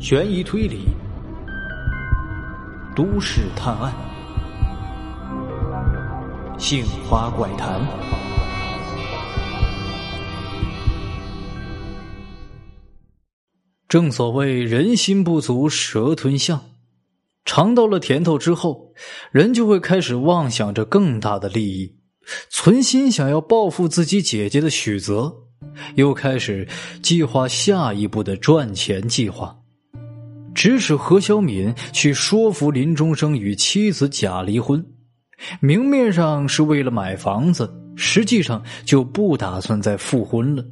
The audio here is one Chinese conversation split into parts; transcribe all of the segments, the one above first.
悬疑推理、都市探案、杏花怪谈。正所谓人心不足蛇吞象，尝到了甜头之后，人就会开始妄想着更大的利益，存心想要报复自己姐姐的许泽，又开始计划下一步的赚钱计划。指使何小敏去说服林中生与妻子假离婚，明面上是为了买房子，实际上就不打算再复婚了。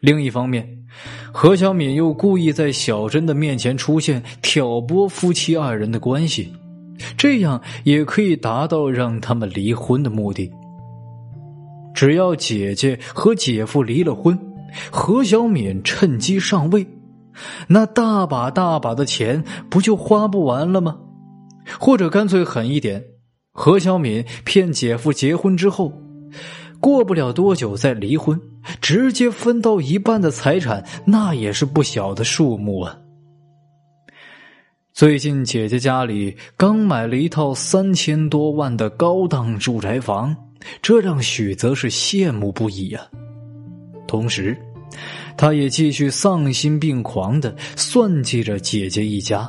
另一方面，何小敏又故意在小珍的面前出现，挑拨夫妻二人的关系，这样也可以达到让他们离婚的目的。只要姐姐和姐夫离了婚，何小敏趁机上位。那大把大把的钱不就花不完了吗？或者干脆狠一点，何小敏骗姐夫结婚之后，过不了多久再离婚，直接分到一半的财产，那也是不小的数目啊。最近姐姐家里刚买了一套三千多万的高档住宅房，这让许泽是羡慕不已呀。同时。他也继续丧心病狂的算计着姐姐一家，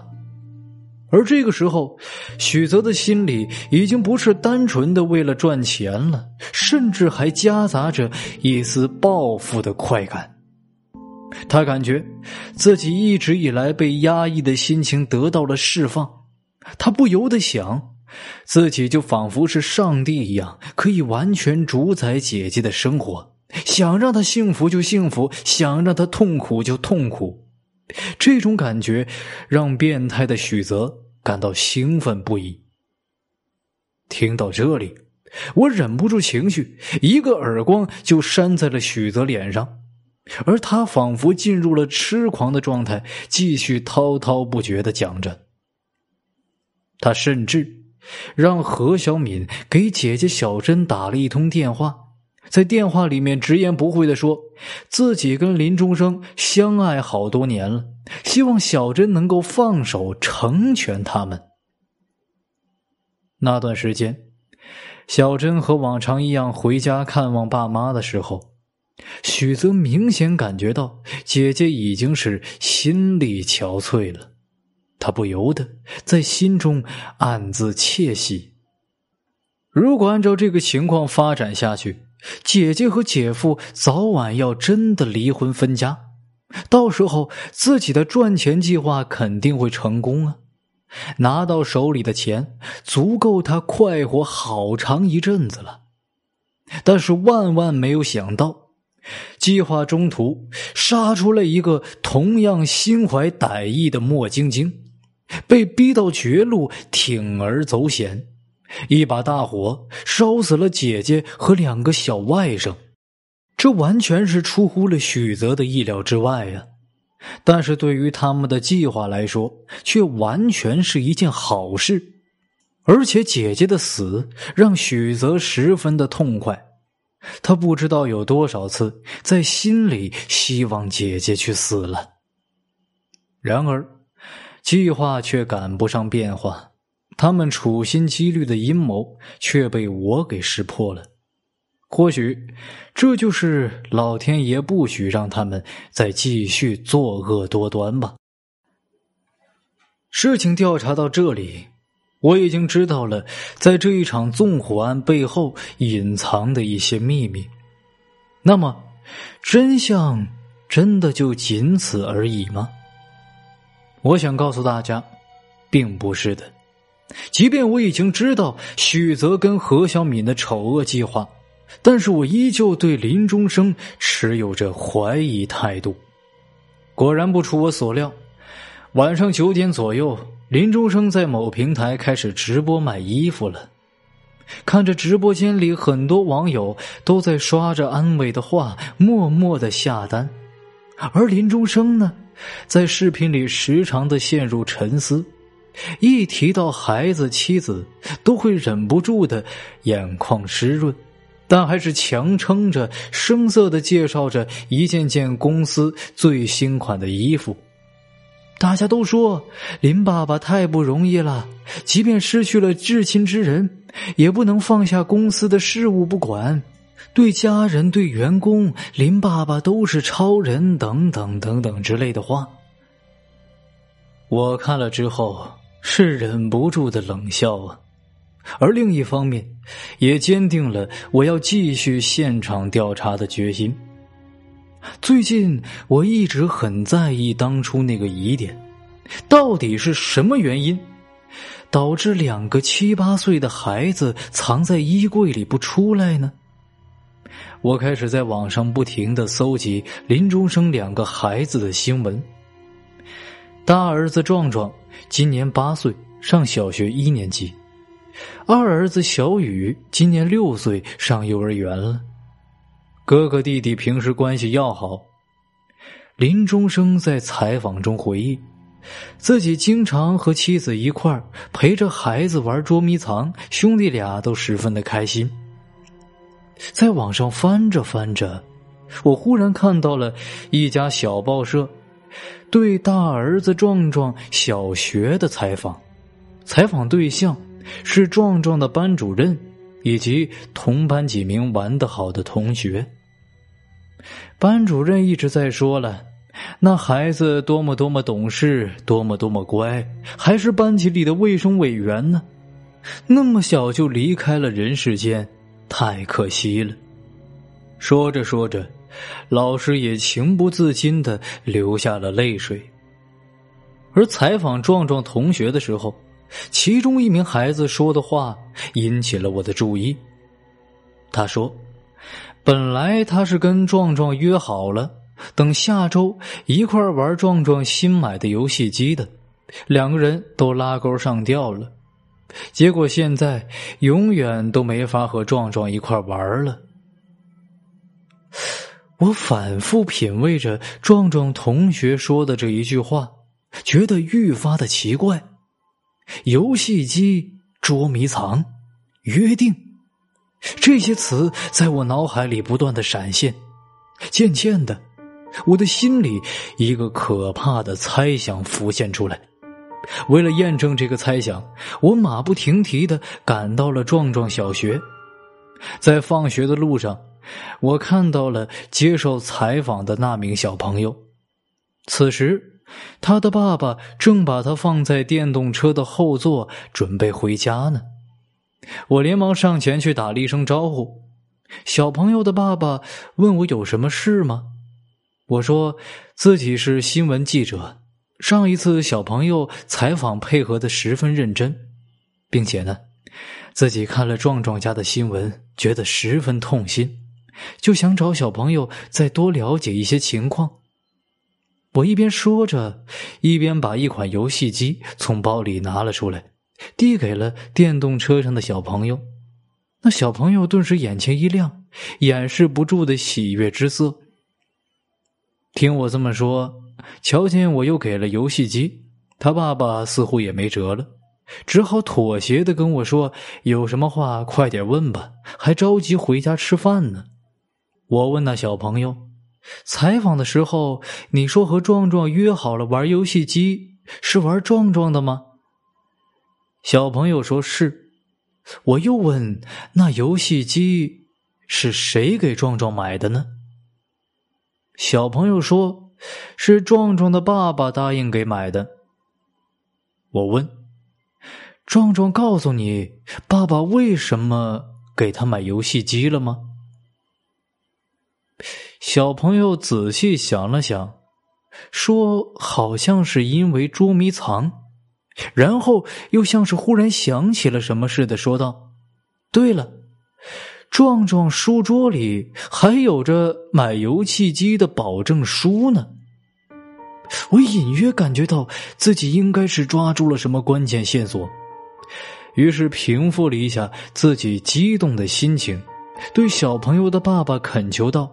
而这个时候，许泽的心里已经不是单纯的为了赚钱了，甚至还夹杂着一丝报复的快感。他感觉自己一直以来被压抑的心情得到了释放，他不由得想，自己就仿佛是上帝一样，可以完全主宰姐姐的生活。想让他幸福就幸福，想让他痛苦就痛苦，这种感觉让变态的许泽感到兴奋不已。听到这里，我忍不住情绪，一个耳光就扇在了许泽脸上，而他仿佛进入了痴狂的状态，继续滔滔不绝的讲着。他甚至让何小敏给姐姐小珍打了一通电话。在电话里面直言不讳的说，自己跟林中生相爱好多年了，希望小珍能够放手成全他们。那段时间，小珍和往常一样回家看望爸妈的时候，许泽明显感觉到姐姐已经是心力憔悴了，他不由得在心中暗自窃喜。如果按照这个情况发展下去，姐姐和姐夫早晚要真的离婚分家，到时候自己的赚钱计划肯定会成功啊！拿到手里的钱足够他快活好长一阵子了。但是万万没有想到，计划中途杀出了一个同样心怀歹意的莫晶晶，被逼到绝路，铤而走险。一把大火烧死了姐姐和两个小外甥，这完全是出乎了许泽的意料之外呀！但是对于他们的计划来说，却完全是一件好事。而且姐姐的死让许泽十分的痛快，他不知道有多少次在心里希望姐姐去死了。然而，计划却赶不上变化。他们处心积虑的阴谋却被我给识破了，或许这就是老天爷不许让他们再继续作恶多端吧。事情调查到这里，我已经知道了在这一场纵火案背后隐藏的一些秘密。那么，真相真的就仅此而已吗？我想告诉大家，并不是的。即便我已经知道许泽跟何小敏的丑恶计划，但是我依旧对林中生持有着怀疑态度。果然不出我所料，晚上九点左右，林中生在某平台开始直播卖衣服了。看着直播间里很多网友都在刷着安慰的话，默默的下单，而林中生呢，在视频里时常的陷入沉思。一提到孩子、妻子，都会忍不住的眼眶湿润，但还是强撑着，声色的介绍着一件件公司最新款的衣服。大家都说林爸爸太不容易了，即便失去了至亲之人，也不能放下公司的事务不管。对家人、对员工，林爸爸都是超人，等等等等之类的话。我看了之后是忍不住的冷笑啊，而另一方面，也坚定了我要继续现场调查的决心。最近我一直很在意当初那个疑点，到底是什么原因，导致两个七八岁的孩子藏在衣柜里不出来呢？我开始在网上不停的搜集林中生两个孩子的新闻。大儿子壮壮今年八岁，上小学一年级；二儿子小雨今年六岁，上幼儿园了。哥哥弟弟平时关系要好。林中生在采访中回忆，自己经常和妻子一块儿陪着孩子玩捉迷藏，兄弟俩都十分的开心。在网上翻着翻着，我忽然看到了一家小报社对大儿子壮壮小学的采访，采访对象是壮壮的班主任以及同班几名玩得好的同学。班主任一直在说了，那孩子多么多么懂事，多么多么乖，还是班级里的卫生委员呢，那么小就离开了人世间。太可惜了。说着说着，老师也情不自禁的流下了泪水。而采访壮壮同学的时候，其中一名孩子说的话引起了我的注意。他说：“本来他是跟壮壮约好了，等下周一块玩壮壮新买的游戏机的，两个人都拉钩上吊了。”结果现在永远都没法和壮壮一块玩了。我反复品味着壮壮同学说的这一句话，觉得愈发的奇怪。游戏机、捉迷藏、约定，这些词在我脑海里不断的闪现。渐渐的，我的心里一个可怕的猜想浮现出来。为了验证这个猜想，我马不停蹄的赶到了壮壮小学。在放学的路上，我看到了接受采访的那名小朋友。此时，他的爸爸正把他放在电动车的后座，准备回家呢。我连忙上前去打了一声招呼。小朋友的爸爸问我有什么事吗？我说自己是新闻记者。上一次小朋友采访配合的十分认真，并且呢，自己看了壮壮家的新闻，觉得十分痛心，就想找小朋友再多了解一些情况。我一边说着，一边把一款游戏机从包里拿了出来，递给了电动车上的小朋友。那小朋友顿时眼前一亮，掩饰不住的喜悦之色。听我这么说。瞧见我又给了游戏机，他爸爸似乎也没辙了，只好妥协的跟我说：“有什么话快点问吧，还着急回家吃饭呢。”我问那小朋友：“采访的时候，你说和壮壮约好了玩游戏机，是玩壮壮的吗？”小朋友说是。我又问：“那游戏机是谁给壮壮买的呢？”小朋友说。是壮壮的爸爸答应给买的。我问：“壮壮告诉你爸爸为什么给他买游戏机了吗？”小朋友仔细想了想，说：“好像是因为捉迷藏。”然后又像是忽然想起了什么似的，说道：“对了。”壮壮书桌里还有着买游戏机的保证书呢。我隐约感觉到自己应该是抓住了什么关键线索，于是平复了一下自己激动的心情，对小朋友的爸爸恳求道：“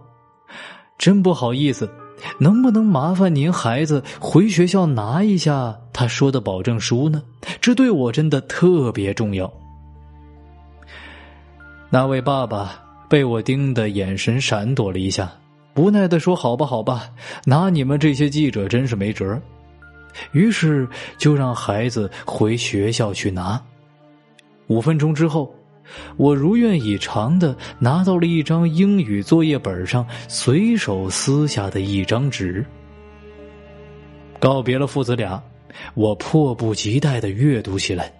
真不好意思，能不能麻烦您孩子回学校拿一下他说的保证书呢？这对我真的特别重要。”那位爸爸被我盯的眼神闪躲了一下，无奈的说：“好吧，好吧，拿你们这些记者真是没辙。”于是就让孩子回学校去拿。五分钟之后，我如愿以偿的拿到了一张英语作业本上随手撕下的一张纸。告别了父子俩，我迫不及待的阅读起来。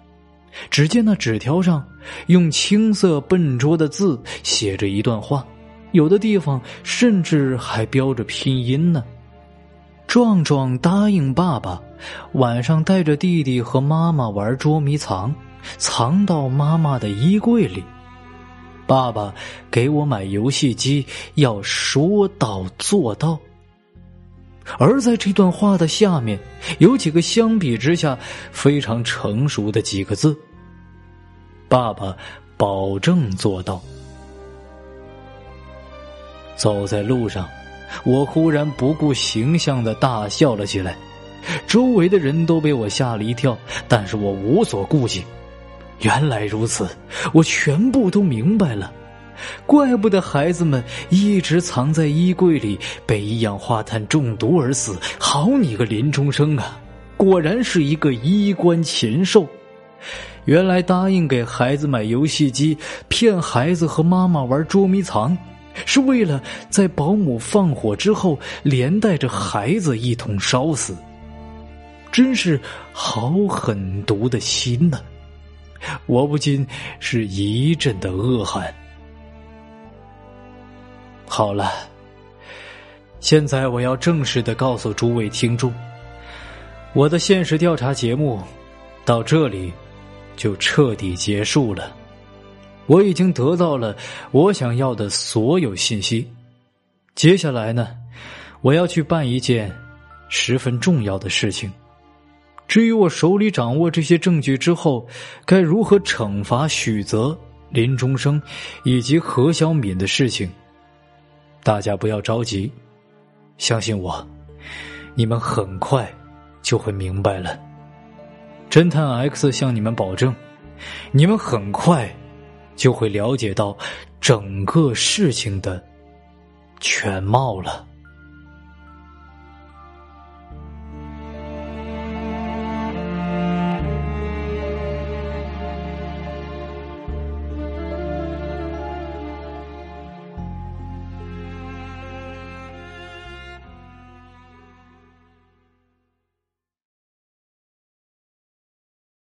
只见那纸条上用青色笨拙的字写着一段话，有的地方甚至还标着拼音呢。壮壮答应爸爸，晚上带着弟弟和妈妈玩捉迷藏，藏到妈妈的衣柜里。爸爸给我买游戏机，要说到做到。而在这段话的下面，有几个相比之下非常成熟的几个字：“爸爸保证做到。”走在路上。我忽然不顾形象的大笑了起来，周围的人都被我吓了一跳，但是我无所顾忌。原来如此，我全部都明白了，怪不得孩子们一直藏在衣柜里，被一氧化碳中毒而死。好你个林中生啊，果然是一个衣冠禽兽！原来答应给孩子买游戏机，骗孩子和妈妈玩捉迷藏。是为了在保姆放火之后，连带着孩子一同烧死，真是好狠毒的心呐！我不禁是一阵的恶寒。好了，现在我要正式的告诉诸位听众，我的现实调查节目到这里就彻底结束了。我已经得到了我想要的所有信息，接下来呢，我要去办一件十分重要的事情。至于我手里掌握这些证据之后，该如何惩罚许泽、林中生以及何小敏的事情，大家不要着急，相信我，你们很快就会明白了。侦探 X 向你们保证，你们很快。就会了解到整个事情的全貌了。